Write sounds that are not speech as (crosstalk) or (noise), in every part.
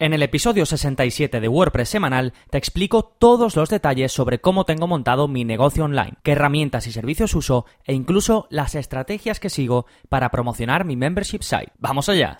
En el episodio 67 de WordPress semanal te explico todos los detalles sobre cómo tengo montado mi negocio online, qué herramientas y servicios uso e incluso las estrategias que sigo para promocionar mi membership site. ¡Vamos allá!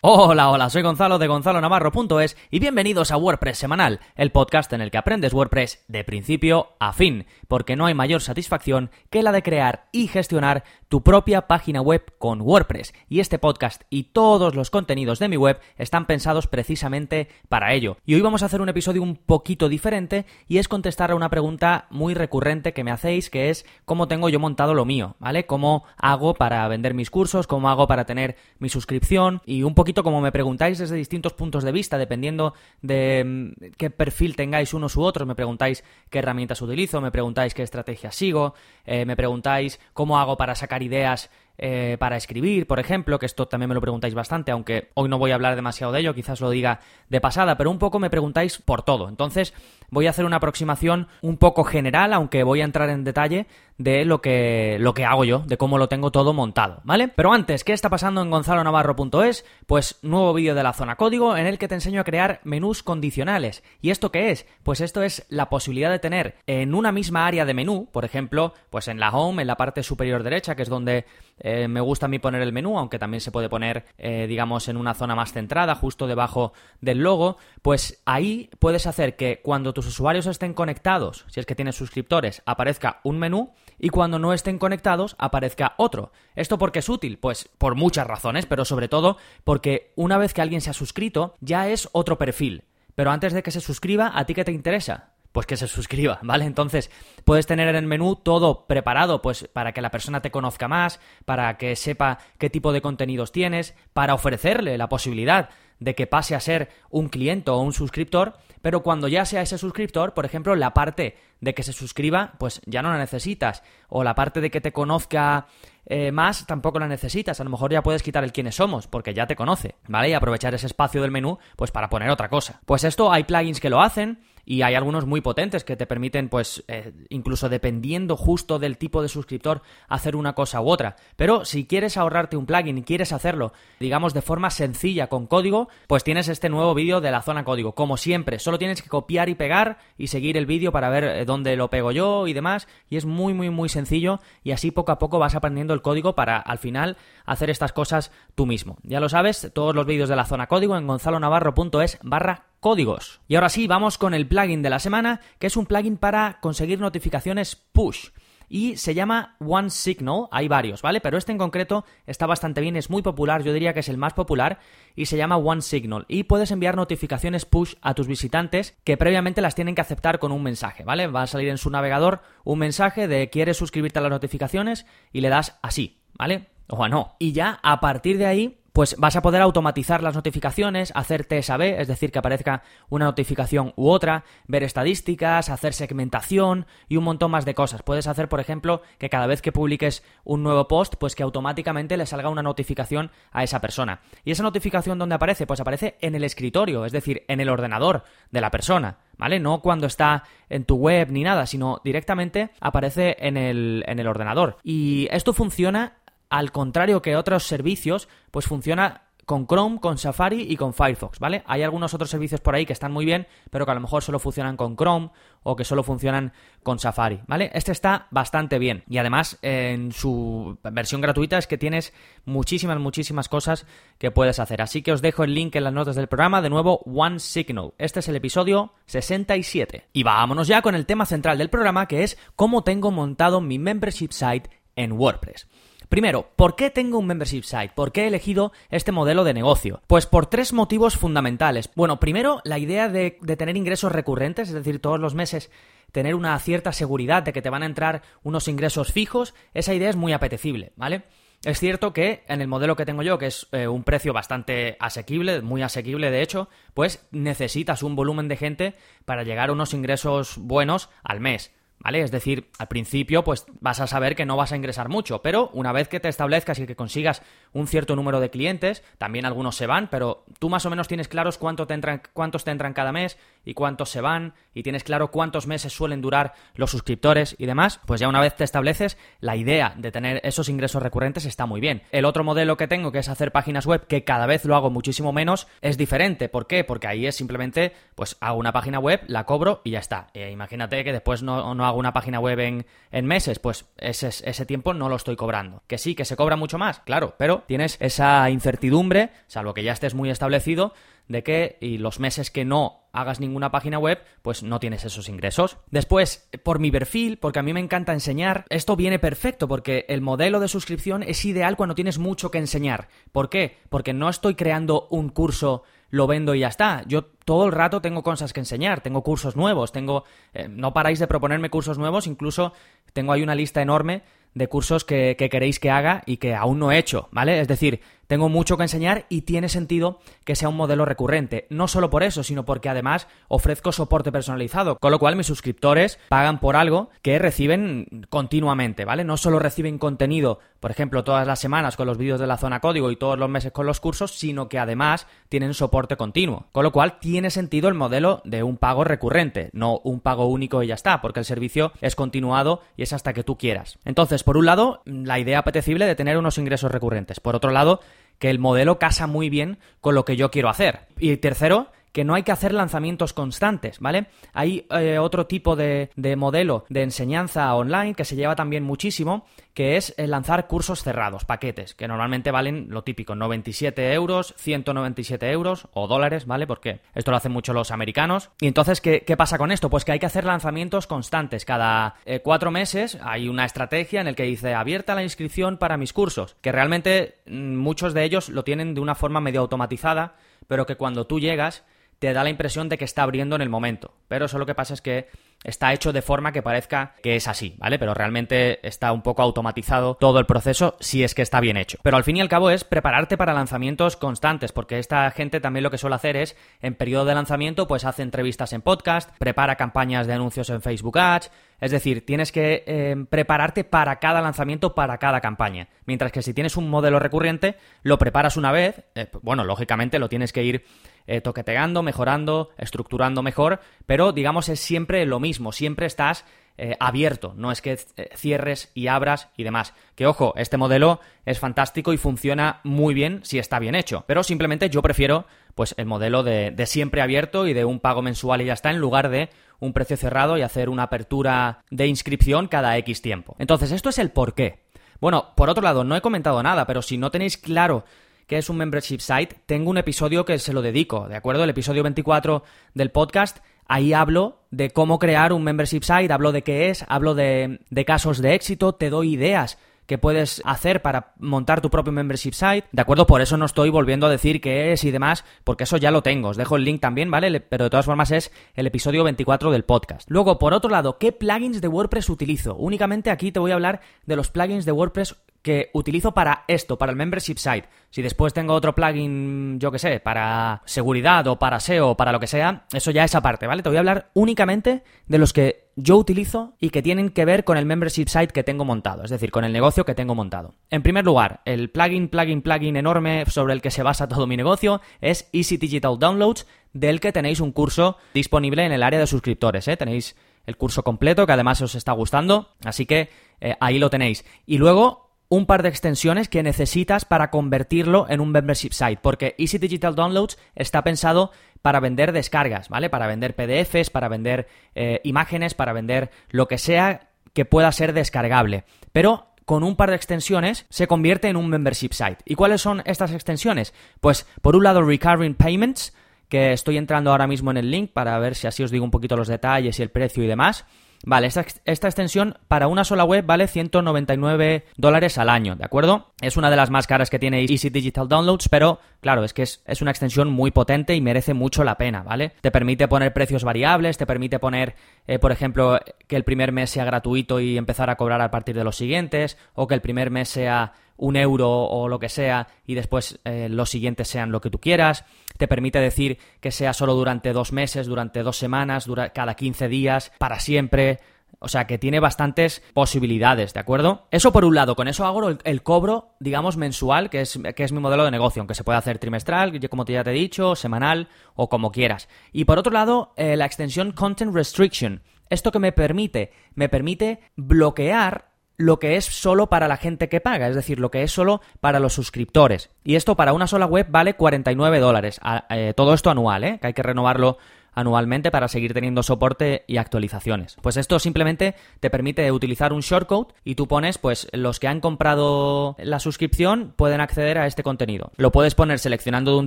Hola, hola, soy Gonzalo de gonzalonavarro.es y bienvenidos a WordPress Semanal, el podcast en el que aprendes WordPress de principio a fin, porque no hay mayor satisfacción que la de crear y gestionar tu propia página web con WordPress. Y este podcast y todos los contenidos de mi web están pensados precisamente para ello. Y hoy vamos a hacer un episodio un poquito diferente y es contestar a una pregunta muy recurrente que me hacéis, que es cómo tengo yo montado lo mío, ¿vale? ¿Cómo hago para vender mis cursos? ¿Cómo hago para tener mi suscripción? Y un poquito como me preguntáis desde distintos puntos de vista, dependiendo de mm, qué perfil tengáis unos u otros, me preguntáis qué herramientas utilizo, me preguntáis qué estrategia sigo, eh, me preguntáis cómo hago para sacar ideas eh, para escribir, por ejemplo, que esto también me lo preguntáis bastante, aunque hoy no voy a hablar demasiado de ello, quizás lo diga de pasada, pero un poco me preguntáis por todo. Entonces voy a hacer una aproximación un poco general, aunque voy a entrar en detalle de lo que, lo que hago yo, de cómo lo tengo todo montado, ¿vale? Pero antes, ¿qué está pasando en gonzalonavarro.es? Pues nuevo vídeo de la zona código en el que te enseño a crear menús condicionales. ¿Y esto qué es? Pues esto es la posibilidad de tener en una misma área de menú, por ejemplo, pues en la home, en la parte superior derecha, que es donde eh, me gusta a mí poner el menú, aunque también se puede poner, eh, digamos, en una zona más centrada, justo debajo del logo, pues ahí puedes hacer que cuando tus usuarios estén conectados, si es que tienes suscriptores, aparezca un menú y cuando no estén conectados aparezca otro. ¿Esto por qué es útil? Pues por muchas razones, pero sobre todo porque una vez que alguien se ha suscrito, ya es otro perfil. Pero antes de que se suscriba, ¿a ti qué te interesa? Pues que se suscriba, (laughs) ¿vale? Entonces, puedes tener en el menú todo preparado, pues para que la persona te conozca más, para que sepa qué tipo de contenidos tienes, para ofrecerle la posibilidad de que pase a ser un cliente o un suscriptor, pero cuando ya sea ese suscriptor, por ejemplo, la parte de que se suscriba, pues ya no la necesitas, o la parte de que te conozca eh, más tampoco la necesitas, a lo mejor ya puedes quitar el quiénes somos, porque ya te conoce, ¿vale? Y aprovechar ese espacio del menú, pues para poner otra cosa. Pues esto hay plugins que lo hacen, y hay algunos muy potentes que te permiten, pues, eh, incluso dependiendo justo del tipo de suscriptor, hacer una cosa u otra. Pero si quieres ahorrarte un plugin y quieres hacerlo, digamos, de forma sencilla con código, pues tienes este nuevo vídeo de la zona código. Como siempre, solo tienes que copiar y pegar y seguir el vídeo para ver eh, dónde lo pego yo y demás. Y es muy, muy, muy sencillo y así poco a poco vas aprendiendo el código para al final hacer estas cosas tú mismo. Ya lo sabes, todos los vídeos de la zona código en gonzalonavarro.es barra códigos. Y ahora sí, vamos con el plugin de la semana, que es un plugin para conseguir notificaciones push y se llama One Signal. Hay varios, ¿vale? Pero este en concreto está bastante bien, es muy popular, yo diría que es el más popular y se llama One Signal. Y puedes enviar notificaciones push a tus visitantes que previamente las tienen que aceptar con un mensaje, ¿vale? Va a salir en su navegador un mensaje de quieres suscribirte a las notificaciones y le das así, ¿vale? O a no. Y ya a partir de ahí pues vas a poder automatizar las notificaciones, hacer TSAB, es decir, que aparezca una notificación u otra, ver estadísticas, hacer segmentación y un montón más de cosas. Puedes hacer, por ejemplo, que cada vez que publiques un nuevo post, pues que automáticamente le salga una notificación a esa persona. ¿Y esa notificación dónde aparece? Pues aparece en el escritorio, es decir, en el ordenador de la persona. ¿Vale? No cuando está en tu web ni nada, sino directamente aparece en el, en el ordenador. Y esto funciona al contrario que otros servicios, pues funciona con Chrome, con Safari y con Firefox, ¿vale? Hay algunos otros servicios por ahí que están muy bien, pero que a lo mejor solo funcionan con Chrome o que solo funcionan con Safari, ¿vale? Este está bastante bien y además en su versión gratuita es que tienes muchísimas, muchísimas cosas que puedes hacer. Así que os dejo el link en las notas del programa, de nuevo, One Signal. Este es el episodio 67. Y vámonos ya con el tema central del programa, que es cómo tengo montado mi membership site en WordPress. Primero, ¿por qué tengo un membership site? ¿Por qué he elegido este modelo de negocio? Pues por tres motivos fundamentales. Bueno, primero, la idea de, tener ingresos recurrentes, es decir, todos los meses tener una cierta seguridad de que te van a entrar unos ingresos fijos, esa idea es muy apetecible, ¿vale? Es cierto que en el modelo que tengo yo, que es eh, un precio bastante asequible, muy asequible de hecho, pues necesitas un volumen de gente para llegar a unos ingresos buenos al mes. ¿Vale? Es decir, al principio pues vas a saber que no vas a ingresar mucho, pero una vez que te establezcas y que consigas un cierto número de clientes, también algunos se van, pero tú más o menos tienes claros cuánto te entran, cuántos te entran cada mes y cuántos se van, y tienes claro cuántos meses suelen durar los suscriptores y demás, pues ya una vez te estableces, la idea de tener esos ingresos recurrentes está muy bien. El otro modelo que tengo, que es hacer páginas web, que cada vez lo hago muchísimo menos, es diferente. ¿Por qué? Porque ahí es simplemente, pues hago una página web, la cobro y ya está. E imagínate que después no, no hago una página web en, en meses, pues ese, ese tiempo no lo estoy cobrando. Que sí, que se cobra mucho más, claro, pero tienes esa incertidumbre, salvo que ya estés muy establecido, de que y los meses que no hagas ninguna página web, pues no tienes esos ingresos. Después, por mi perfil, porque a mí me encanta enseñar, esto viene perfecto porque el modelo de suscripción es ideal cuando tienes mucho que enseñar. ¿Por qué? Porque no estoy creando un curso lo vendo y ya está. Yo todo el rato tengo cosas que enseñar, tengo cursos nuevos, tengo... Eh, no paráis de proponerme cursos nuevos, incluso tengo ahí una lista enorme de cursos que, que, queréis que haga y que aún no he hecho, ¿vale? Es decir, tengo mucho que enseñar y tiene sentido que sea un modelo recurrente. No solo por eso, sino porque además ofrezco soporte personalizado, con lo cual mis suscriptores pagan por algo que reciben continuamente, ¿vale? No solo reciben contenido, por ejemplo, todas las semanas con los vídeos de la zona código y todos los meses con los cursos, sino que además tienen soporte continuo. Con lo cual tiene sentido el modelo de un pago recurrente, no un pago único y ya está, porque el servicio es continuado y es hasta que tú quieras. Entonces, por un lado, la idea apetecible de tener unos ingresos recurrentes. Por otro lado, que el modelo casa muy bien con lo que yo quiero hacer. Y tercero, que no hay que hacer lanzamientos constantes, ¿vale? Hay eh, otro tipo de, modelo de enseñanza online que se lleva también muchísimo, que es el lanzar cursos cerrados, paquetes, que normalmente valen lo típico, 97 euros, 197 euros o dólares, ¿vale? Porque esto lo hacen mucho los americanos. Y entonces, ¿qué, pasa con esto? Pues que hay que hacer lanzamientos constantes. Cada eh, cuatro meses hay una estrategia en la que dice abierta la inscripción para mis cursos, que realmente mm, muchos de ellos lo tienen de una forma medio automatizada, pero que cuando tú llegas te da la impresión de que está abriendo en el momento. Pero eso lo que pasa es que está hecho de forma que parezca que es así, ¿vale? Pero realmente está un poco automatizado todo el proceso si es que está bien hecho. Pero al fin y al cabo es prepararte para lanzamientos constantes, porque esta gente también lo que suele hacer es, en periodo de lanzamiento, pues hace entrevistas en podcast, prepara campañas de anuncios en Facebook Ads, es decir, tienes que eh, prepararte para cada lanzamiento, para cada campaña. Mientras que si tienes un modelo recurrente, lo preparas una vez, eh, bueno, lógicamente lo tienes que ir eh, toqueteando, mejorando, estructurando mejor, pero digamos es siempre lo mismo, siempre estás eh, abierto, no es que eh, cierres y abras y demás. Que ojo, este modelo es fantástico y funciona muy bien si está bien hecho, pero simplemente yo prefiero pues el modelo de, de siempre abierto y de un pago mensual y ya está en lugar de un precio cerrado y hacer una apertura de inscripción cada X tiempo. Entonces, esto es el por qué. Bueno, por otro lado, no he comentado nada, pero si no tenéis claro que es un membership site, tengo un episodio que se lo dedico, ¿de acuerdo? El episodio 24 del podcast, ahí hablo de cómo crear un membership site, hablo de qué es, hablo de, de casos de éxito, te doy ideas que puedes hacer para montar tu propio membership site, ¿de acuerdo? Por eso no estoy volviendo a decir qué es y demás, porque eso ya lo tengo. Os dejo el link también, ¿vale? Pero de todas formas es el episodio 24 del podcast. Luego, por otro lado, ¿qué plugins de WordPress utilizo? Únicamente aquí te voy a hablar de los plugins de WordPress que utilizo para esto, para el membership site. Si después tengo otro plugin, yo que sé, para seguridad o para SEO o para lo que sea, eso ya es aparte, ¿vale? Te voy a hablar únicamente de los que yo utilizo y que tienen que ver con el membership site que tengo montado, es decir, con el negocio que tengo montado. En primer lugar, el plugin, plugin, plugin enorme sobre el que se basa todo mi negocio es Easy Digital Downloads, del que tenéis un curso disponible en el área de suscriptores, ¿eh? Tenéis el curso completo que además os está gustando, así que eh, ahí lo tenéis. Y luego un par de extensiones que necesitas para convertirlo en un membership site, porque Easy Digital Downloads está pensado para vender descargas, ¿vale? Para vender PDFs, para vender eh, imágenes, para vender lo que sea que pueda ser descargable. Pero con un par de extensiones se convierte en un membership site. ¿Y cuáles son estas extensiones? Pues por un lado Recurring Payments, que estoy entrando ahora mismo en el link para ver si así os digo un poquito los detalles y el precio y demás. Vale, esta, extensión para una sola web vale 199 dólares al año, ¿de acuerdo? Es una de las más caras que tiene Easy Digital Downloads, pero claro, es que es, una extensión muy potente y merece mucho la pena, ¿vale? Te permite poner precios variables, te permite poner, eh, por ejemplo, que el primer mes sea gratuito y empezar a cobrar a partir de los siguientes, o que el primer mes sea un euro o lo que sea y después eh, los siguientes sean lo que tú quieras. Te permite decir que sea solo durante dos meses, durante dos semanas, cada 15 días, para siempre. O sea que tiene bastantes posibilidades, ¿de acuerdo? Eso por un lado, con eso hago el, cobro, digamos, mensual, que es, que es mi modelo de negocio, aunque se puede hacer trimestral, como ya te he dicho, semanal o como quieras. Y por otro lado, eh, la extensión Content Restriction. ¿Esto que me permite? Me permite bloquear lo que es solo para la gente que paga, es decir, lo que es solo para los suscriptores. Y esto para una sola web vale 49 dólares. Eh, todo esto anual, ¿eh? que hay que renovarlo anualmente para seguir teniendo soporte y actualizaciones. Pues esto simplemente te permite utilizar un shortcode y tú pones, pues los que han comprado la suscripción pueden acceder a este contenido. Lo puedes poner seleccionando de un,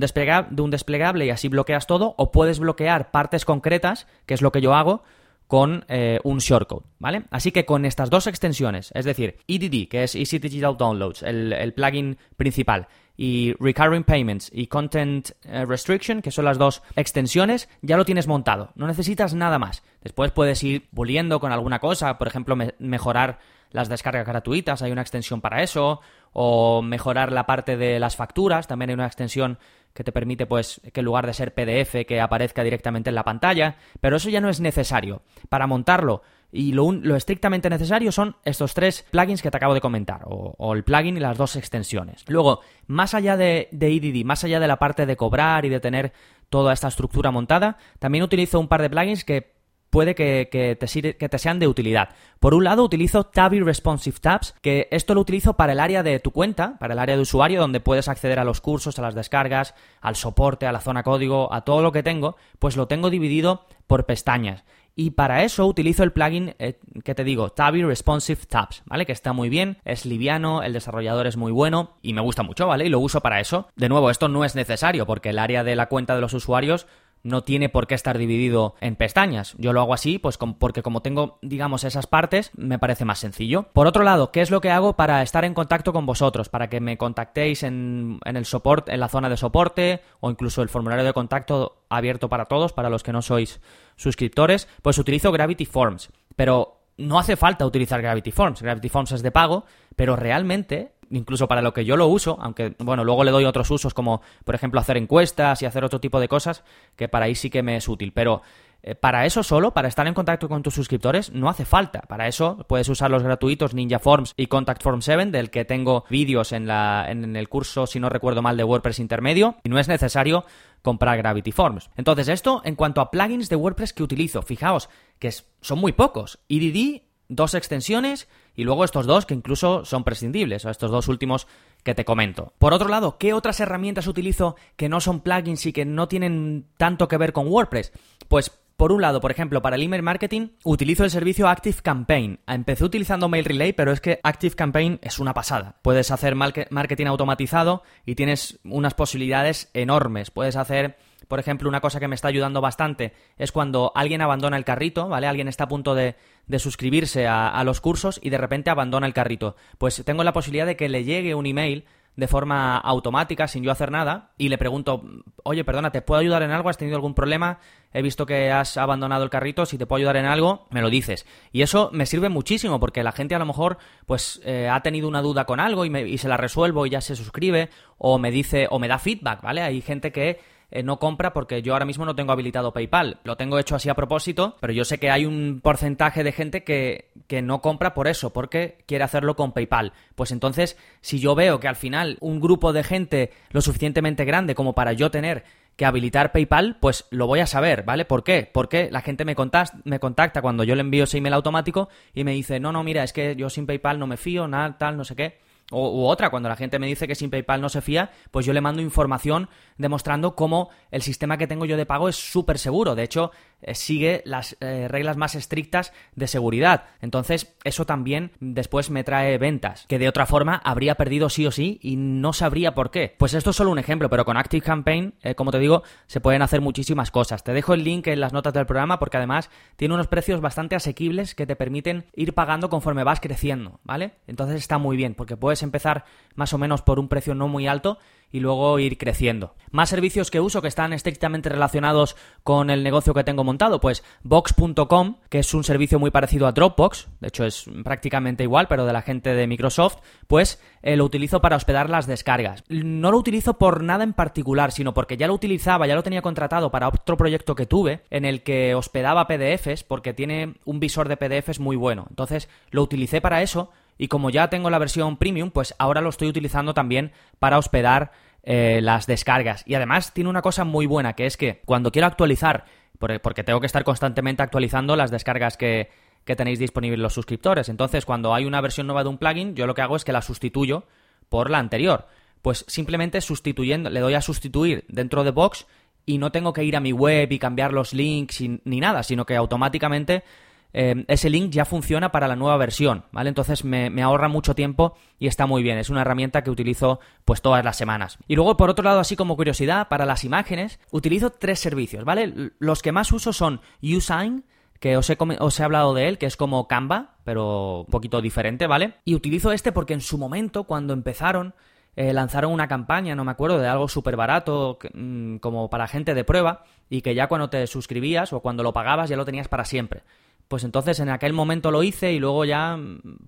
de un desplegable y así bloqueas todo o puedes bloquear partes concretas, que es lo que yo hago, con eh, un shortcode, ¿vale? Así que con estas dos extensiones, es decir, EDD, que es Easy Digital Downloads, el, plugin principal, y Recurring Payments y Content eh, Restriction, que son las dos extensiones, ya lo tienes montado. No necesitas nada más. Después puedes ir puliendo con alguna cosa, por ejemplo, mejorar las descargas gratuitas, hay una extensión para eso, o mejorar la parte de las facturas, también hay una extensión que te permite pues que en lugar de ser PDF que aparezca directamente en la pantalla, pero eso ya no es necesario. Para montarlo y lo, estrictamente necesario son estos tres plugins que te acabo de comentar, o, el plugin y las dos extensiones. Luego, más allá de, de EDD, más allá de la parte de cobrar y de tener toda esta estructura montada, también utilizo un par de plugins que puede que, te, que te sean de utilidad. Por un lado, utilizo Tabby Responsive Tabs, que esto lo utilizo para el área de tu cuenta, para el área de usuario, donde puedes acceder a los cursos, a las descargas, al soporte, a la zona código, a todo lo que tengo, pues lo tengo dividido por pestañas. Y para eso utilizo el plugin eh, que te digo, Tabby Responsive Tabs, ¿vale? Que está muy bien, es liviano, el desarrollador es muy bueno y me gusta mucho, ¿vale? Y lo uso para eso. De nuevo, esto no es necesario porque el área de la cuenta de los usuarios no tiene por qué estar dividido en pestañas. Yo lo hago así, pues porque como tengo, digamos, esas partes, me parece más sencillo. Por otro lado, ¿qué es lo que hago para estar en contacto con vosotros? Para que me contactéis en, el soporte, en la zona de soporte, o incluso el formulario de contacto abierto para todos, para los que no sois suscriptores, pues utilizo Gravity Forms. Pero no hace falta utilizar Gravity Forms. Gravity Forms es de pago, pero realmente incluso para lo que yo lo uso, aunque bueno, luego le doy otros usos como por ejemplo hacer encuestas y hacer otro tipo de cosas, que para ahí sí que me es útil, pero eh, para eso solo, para estar en contacto con tus suscriptores, no hace falta. Para eso puedes usar los gratuitos Ninja Forms y Contact Form 7, del que tengo vídeos en, la, en el curso, si no recuerdo mal, de WordPress intermedio, y no es necesario comprar Gravity Forms. Entonces, esto en cuanto a plugins de WordPress que utilizo, fijaos que son muy pocos. EDD dos extensiones y luego estos dos que incluso son prescindibles, o estos dos últimos que te comento. Por otro lado, ¿qué otras herramientas utilizo que no son plugins y que no tienen tanto que ver con WordPress? Pues por un lado, por ejemplo, para el email marketing utilizo el servicio Active Campaign. Empecé utilizando Mail Relay, pero es que Active Campaign es una pasada. Puedes hacer marketing automatizado y tienes unas posibilidades enormes. Puedes hacer por ejemplo, una cosa que me está ayudando bastante es cuando alguien abandona el carrito, ¿vale? Alguien está a punto de, suscribirse a, los cursos y de repente abandona el carrito. Pues tengo la posibilidad de que le llegue un email de forma automática, sin yo hacer nada, y le pregunto, oye, perdona, ¿te puedo ayudar en algo? ¿Has tenido algún problema? He visto que has abandonado el carrito, si te puedo ayudar en algo, me lo dices. Y eso me sirve muchísimo, porque la gente a lo mejor, pues, eh, ha tenido una duda con algo y, y se la resuelvo y ya se suscribe, o me dice, o me da feedback, ¿vale? Hay gente que eh, no compra porque yo ahora mismo no tengo habilitado PayPal. Lo tengo hecho así a propósito, pero yo sé que hay un porcentaje de gente que, que no compra por eso, porque quiere hacerlo con PayPal. Pues entonces, si yo veo que al final un grupo de gente lo suficientemente grande como para yo tener que habilitar PayPal, pues lo voy a saber, ¿vale? ¿Por qué? Porque la gente me contacta, me contacta cuando yo le envío ese email automático y me dice, no, no, mira, es que yo sin PayPal no me fío, nada, tal, no sé qué. O, u otra, cuando la gente me dice que sin PayPal no se fía, pues yo le mando información demostrando cómo el sistema que tengo yo de pago es súper seguro. De hecho, eh, sigue las eh, reglas más estrictas de seguridad. Entonces, eso también después me trae ventas, que de otra forma habría perdido sí o sí y no sabría por qué. Pues esto es solo un ejemplo, pero con Active Campaign, eh, como te digo, se pueden hacer muchísimas cosas. Te dejo el link en las notas del programa porque además tiene unos precios bastante asequibles que te permiten ir pagando conforme vas creciendo, ¿vale? Entonces está muy bien porque puedes empezar más o menos por un precio no muy alto y luego ir creciendo. Más servicios que uso que están estrictamente relacionados con el negocio que tengo montado, pues Box.com, que es un servicio muy parecido a Dropbox, de hecho es prácticamente igual, pero de la gente de Microsoft, pues eh, lo utilizo para hospedar las descargas. No lo utilizo por nada en particular, sino porque ya lo utilizaba, ya lo tenía contratado para otro proyecto que tuve, en el que hospedaba PDFs, porque tiene un visor de PDFs muy bueno. Entonces lo utilicé para eso y como ya tengo la versión premium, pues ahora lo estoy utilizando también para hospedar eh, las descargas. Y además tiene una cosa muy buena, que es que cuando quiero actualizar, porque tengo que estar constantemente actualizando las descargas que, que tenéis disponibles los suscriptores. Entonces, cuando hay una versión nueva de un plugin, yo lo que hago es que la sustituyo por la anterior. Pues simplemente sustituyendo, le doy a sustituir dentro de Box y no tengo que ir a mi web y cambiar los links ni nada, sino que automáticamente eh, ese link ya funciona para la nueva versión, ¿vale? Entonces me, me, ahorra mucho tiempo y está muy bien. Es una herramienta que utilizo pues todas las semanas. Y luego, por otro lado, así como curiosidad, para las imágenes, utilizo tres servicios, ¿vale? Los que más uso son Usign, que os he, os he, hablado de él, que es como Canva, pero un poquito diferente, ¿vale? Y utilizo este porque en su momento, cuando empezaron, eh, lanzaron una campaña, no me acuerdo, de algo súper barato, mm, como para gente de prueba, y que ya cuando te suscribías o cuando lo pagabas ya lo tenías para siempre. Pues entonces en aquel momento lo hice y luego ya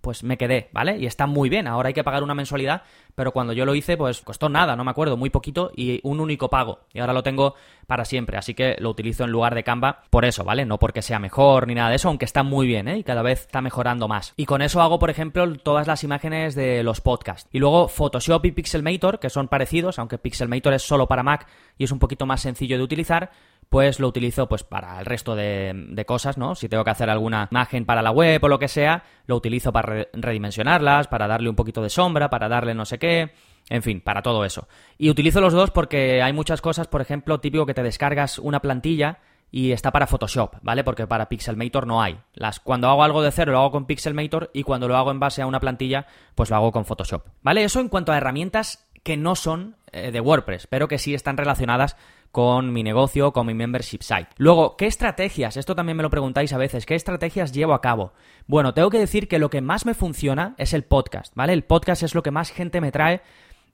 pues me quedé, ¿vale? Y está muy bien, ahora hay que pagar una mensualidad, pero cuando yo lo hice pues costó nada, no me acuerdo, muy poquito y un único pago. Y ahora lo tengo para siempre, así que lo utilizo en lugar de Canva por eso, ¿vale? No porque sea mejor ni nada de eso, aunque está muy bien, ¿eh? Y cada vez está mejorando más. Y con eso hago, por ejemplo, todas las imágenes de los podcasts. Y luego Photoshop y Pixelmator, que son parecidos, aunque Pixelmator es solo para Mac y es un poquito más sencillo de utilizar, pues lo utilizo pues para el resto de, cosas, ¿no? Si tengo que hacer alguna imagen para la web o lo que sea, lo utilizo para redimensionarlas, para darle un poquito de sombra, para darle no sé qué, en fin, para todo eso. Y utilizo los dos porque hay muchas cosas, por ejemplo, típico que te descargas una plantilla y está para Photoshop, ¿vale? Porque para Pixelmator no hay. Las, cuando hago algo de cero lo hago con Pixelmator y cuando lo hago en base a una plantilla, pues lo hago con Photoshop. ¿Vale? Eso en cuanto a herramientas que no son eh, de WordPress, pero que sí están relacionadas con mi negocio, con mi membership site. Luego, ¿qué estrategias? Esto también me lo preguntáis a veces. ¿Qué estrategias llevo a cabo? Bueno, tengo que decir que lo que más me funciona es el podcast, ¿vale? El podcast es lo que más gente me trae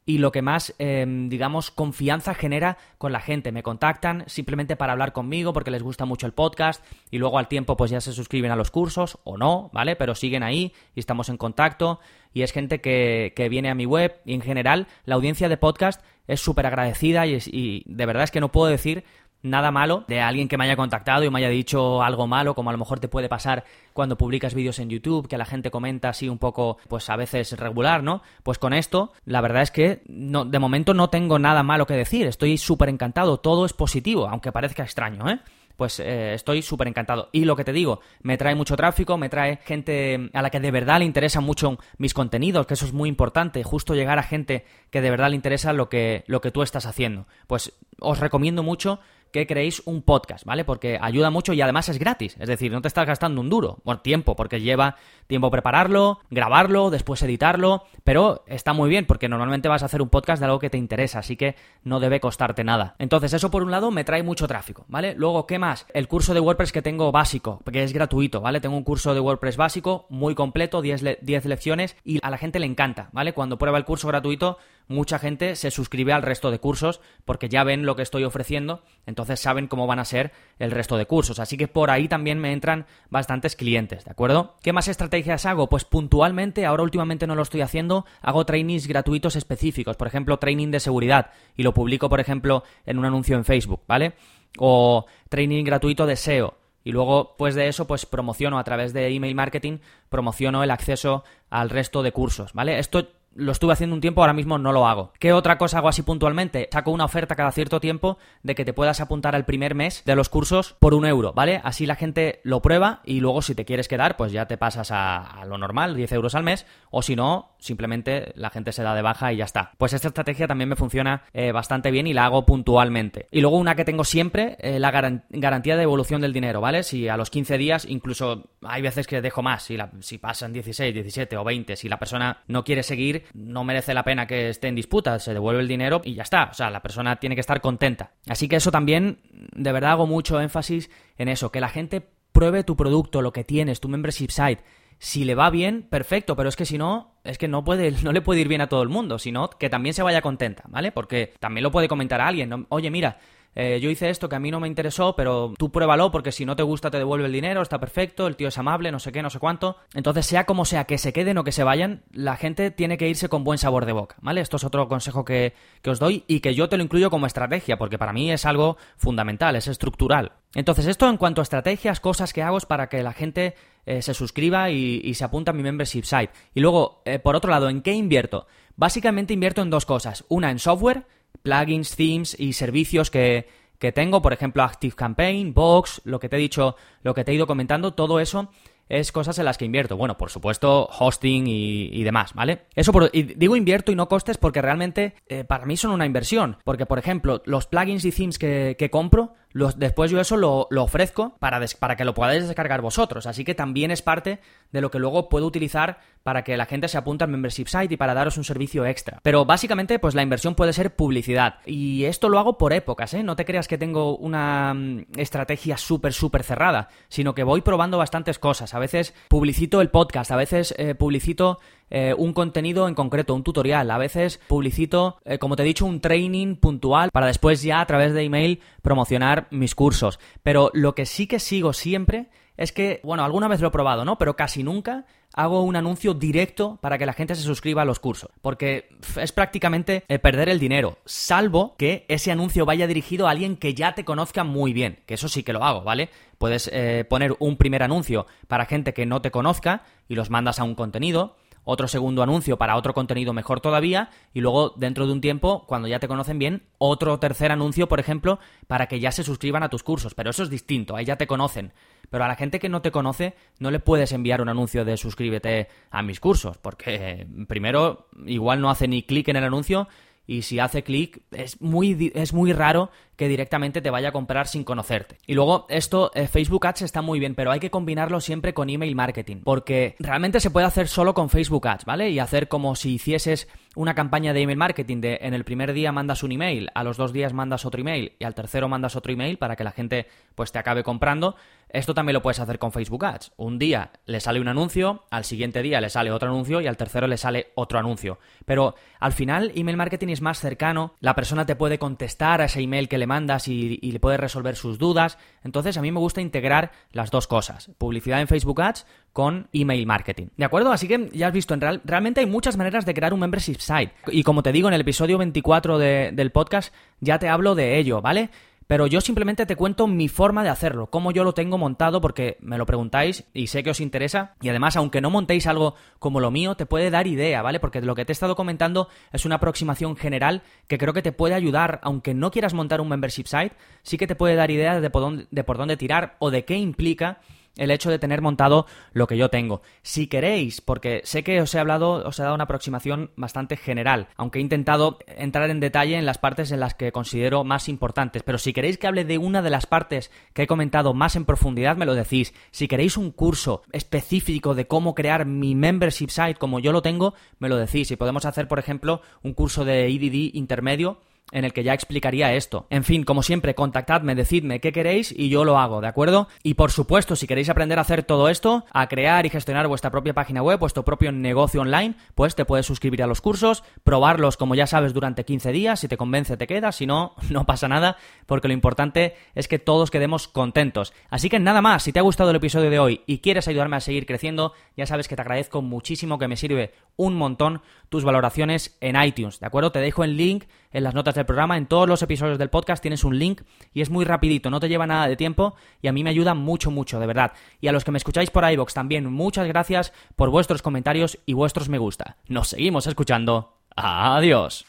y lo que más, em, digamos, confianza genera con la gente. Me contactan simplemente para hablar conmigo porque les gusta mucho el podcast y luego al tiempo pues ya se suscriben a los cursos o no, ¿vale? Pero siguen ahí y estamos en contacto y es gente que, que viene a mi web y en general la audiencia de podcast es súper agradecida y, y de verdad es que no puedo decir nada malo de alguien que me haya contactado y me haya dicho algo malo, como a lo mejor te puede pasar cuando publicas vídeos en YouTube, que la gente comenta así un poco, pues a veces regular, ¿no? Pues con esto, la verdad es que no, de momento no tengo nada malo que decir, estoy súper encantado, todo es positivo, aunque parezca extraño, ¿eh? pues eh, estoy súper encantado. Y lo que te digo, me trae mucho tráfico, me trae gente a la que de verdad le interesan mucho mis contenidos, que eso es muy importante, justo llegar a gente que de verdad le interesa lo que, lo que tú estás haciendo. Pues os recomiendo mucho que creéis un podcast, ¿vale? Porque ayuda mucho y además es gratis. Es decir, no te estás gastando un duro, por tiempo, porque lleva tiempo prepararlo, grabarlo, después editarlo, pero está muy bien porque normalmente vas a hacer un podcast de algo que te interesa, así que no debe costarte nada. Entonces, eso por un lado me trae mucho tráfico, ¿vale? Luego, ¿qué más? El curso de WordPress que tengo básico, que es gratuito, ¿vale? Tengo un curso de WordPress básico muy completo, 10, 10 lecciones y a la gente le encanta, ¿vale? Cuando prueba el curso gratuito, mucha gente se suscribe al resto de cursos porque ya ven lo que estoy ofreciendo, entonces saben cómo van a ser el resto de cursos. Así que por ahí también me entran bastantes clientes, ¿de acuerdo? ¿Qué más estrategias hago? Pues puntualmente, ahora últimamente no lo estoy haciendo, hago trainings gratuitos específicos, por ejemplo, training de seguridad, y lo publico, por ejemplo, en un anuncio en Facebook, ¿vale? O training gratuito de SEO, y luego, pues de eso, pues promociono a través de email marketing, promociono el acceso al resto de cursos, ¿vale? Esto lo estuve haciendo un tiempo, ahora mismo no lo hago. ¿Qué otra cosa hago así puntualmente? Saco una oferta cada cierto tiempo de que te puedas apuntar al primer mes de los cursos por un euro, ¿vale? Así la gente lo prueba y luego si te quieres quedar, pues ya te pasas a, lo normal, 10 euros al mes, o si no, simplemente la gente se da de baja y ya está. Pues esta estrategia también me funciona eh, bastante bien y la hago puntualmente. Y luego una que tengo siempre, eh, la garantía de evolución del dinero, ¿vale? Si a los 15 días, incluso hay veces que dejo más, si, si pasan 16, 17 o 20, si la persona no quiere seguir, no merece la pena que esté en disputa, se devuelve el dinero y ya está. O sea, la persona tiene que estar contenta. Así que eso también, de verdad hago mucho énfasis en eso, que la gente pruebe tu producto, lo que tienes, tu membership site. Si le va bien, perfecto, pero es que si no, es que no puede, (laughs) no le puede ir bien a todo el mundo, sino que también se vaya contenta, ¿vale? Porque también lo puede comentar a alguien, oye, mira, eh, yo hice esto que a mí no me interesó, pero tú pruébalo porque si no te gusta te devuelve el dinero, está perfecto, el tío es amable, no sé qué, no sé cuánto. Entonces, sea como sea, que se queden o que se vayan, la gente tiene que irse con buen sabor de boca, ¿vale? Esto es otro consejo que, os doy y que yo te lo incluyo como estrategia, porque para mí es algo fundamental, es estructural. Entonces, esto en cuanto a estrategias, cosas que hago es para que la gente eh, se suscriba y, se apunte a mi membership site. Y luego, eh, por otro lado, ¿en qué invierto? Básicamente invierto en dos cosas. Una en software, plugins, themes y servicios que, que tengo, por ejemplo, ActiveCampaign, Box, lo que te he dicho, lo que te he ido comentando, todo eso es cosas en las que invierto. Bueno, por supuesto, hosting y, demás, ¿vale? Eso por, digo invierto y no costes porque realmente eh, para mí son una inversión. Porque, por ejemplo, los plugins y themes que, que compro después yo eso lo, ofrezco para, que lo podáis descargar vosotros. Así que también es parte de lo que luego puedo utilizar para que la gente se apunte al membership site y para daros un servicio extra. Pero básicamente, pues la inversión puede ser publicidad. Y esto lo hago por épocas, ¿eh? No te creas que tengo una mm, estrategia súper, súper cerrada, sino que voy probando bastantes cosas. A veces publicito el podcast, a veces eh, publicito eh, un contenido en concreto, un tutorial. A veces publicito, eh, como te he dicho, un training puntual para después ya a través de email promocionar mis cursos. Pero lo que sí que sigo siempre es que, bueno, alguna vez lo he probado, ¿no? Pero casi nunca hago un anuncio directo para que la gente se suscriba a los cursos. Porque es prácticamente eh, perder el dinero. Salvo que ese anuncio vaya dirigido a alguien que ya te conozca muy bien. Que eso sí que lo hago, ¿vale? Puedes poner un primer anuncio para gente que no te conozca y los mandas a un contenido otro segundo anuncio para otro contenido mejor todavía y luego dentro de un tiempo, cuando ya te conocen bien, otro tercer anuncio, por ejemplo, para que ya se suscriban a tus cursos. Pero eso es distinto, ahí ya te conocen. Pero a la gente que no te conoce no le puedes enviar un anuncio de suscríbete a mis cursos, porque primero igual no hace ni clic en el anuncio y si hace clic es muy, es muy raro que directamente te vaya a comprar sin conocerte. Y luego esto, eh, Facebook Ads está muy bien, pero hay que combinarlo siempre con email marketing, porque realmente se puede hacer solo con Facebook Ads, ¿vale? Y hacer como si hicieses una campaña de email marketing de en el primer día mandas un email, a los dos días mandas otro email y al tercero mandas otro email para que la gente pues te acabe comprando. Esto también lo puedes hacer con Facebook Ads. Un día le sale un anuncio, al siguiente día le sale otro anuncio y al tercero le sale otro anuncio. Pero al final email marketing es más cercano, la persona te puede contestar a ese email que le mandas y, le puede resolver sus dudas. Entonces a mí me gusta integrar las dos cosas, publicidad en Facebook Ads con email marketing. ¿De acuerdo? Así que ya has visto, en real, realmente hay muchas maneras de crear un membership site. Y como te digo, en el episodio 24 del podcast ya te hablo de ello, ¿vale? Pero yo simplemente te cuento mi forma de hacerlo, cómo yo lo tengo montado, porque me lo preguntáis y sé que os interesa. Y además, aunque no montéis algo como lo mío, te puede dar idea, ¿vale? Porque lo que te he estado comentando es una aproximación general que creo que te puede ayudar, aunque no quieras montar un membership site, sí que te puede dar idea de de por dónde tirar o de qué implica el hecho de tener montado lo que yo tengo. Si queréis, porque sé que os he hablado, os he dado una aproximación bastante general, aunque he intentado entrar en detalle en las partes en las que considero más importantes, pero si queréis que hable de una de las partes que he comentado más en profundidad, me lo decís. Si queréis un curso específico de cómo crear mi membership site como yo lo tengo, me lo decís. Y podemos hacer, por ejemplo, un curso de EDD intermedio en el que ya explicaría esto. En fin, como siempre, contactadme, decidme qué queréis y yo lo hago, ¿de acuerdo? Y por supuesto, si queréis aprender a hacer todo esto, a crear y gestionar vuestra propia página web, vuestro propio negocio online, pues te puedes suscribir a los cursos, probarlos como ya sabes durante 15 días, si te convence te quedas, si no, (laughs) no pasa nada, porque lo importante es que todos quedemos contentos. Así que nada más, si te ha gustado el episodio de hoy y quieres ayudarme a seguir creciendo, ya sabes que te agradezco muchísimo que me sirve un montón tus valoraciones en iTunes, ¿de acuerdo? Te dejo el link en las notas del programa. En todos los episodios del podcast tienes un link y es muy rapidito, no te lleva nada de tiempo y a mí me ayuda mucho, mucho, de verdad. Y a los que me escucháis por iVoox también, muchas gracias por vuestros comentarios y vuestros me gusta. Nos seguimos escuchando. Adiós.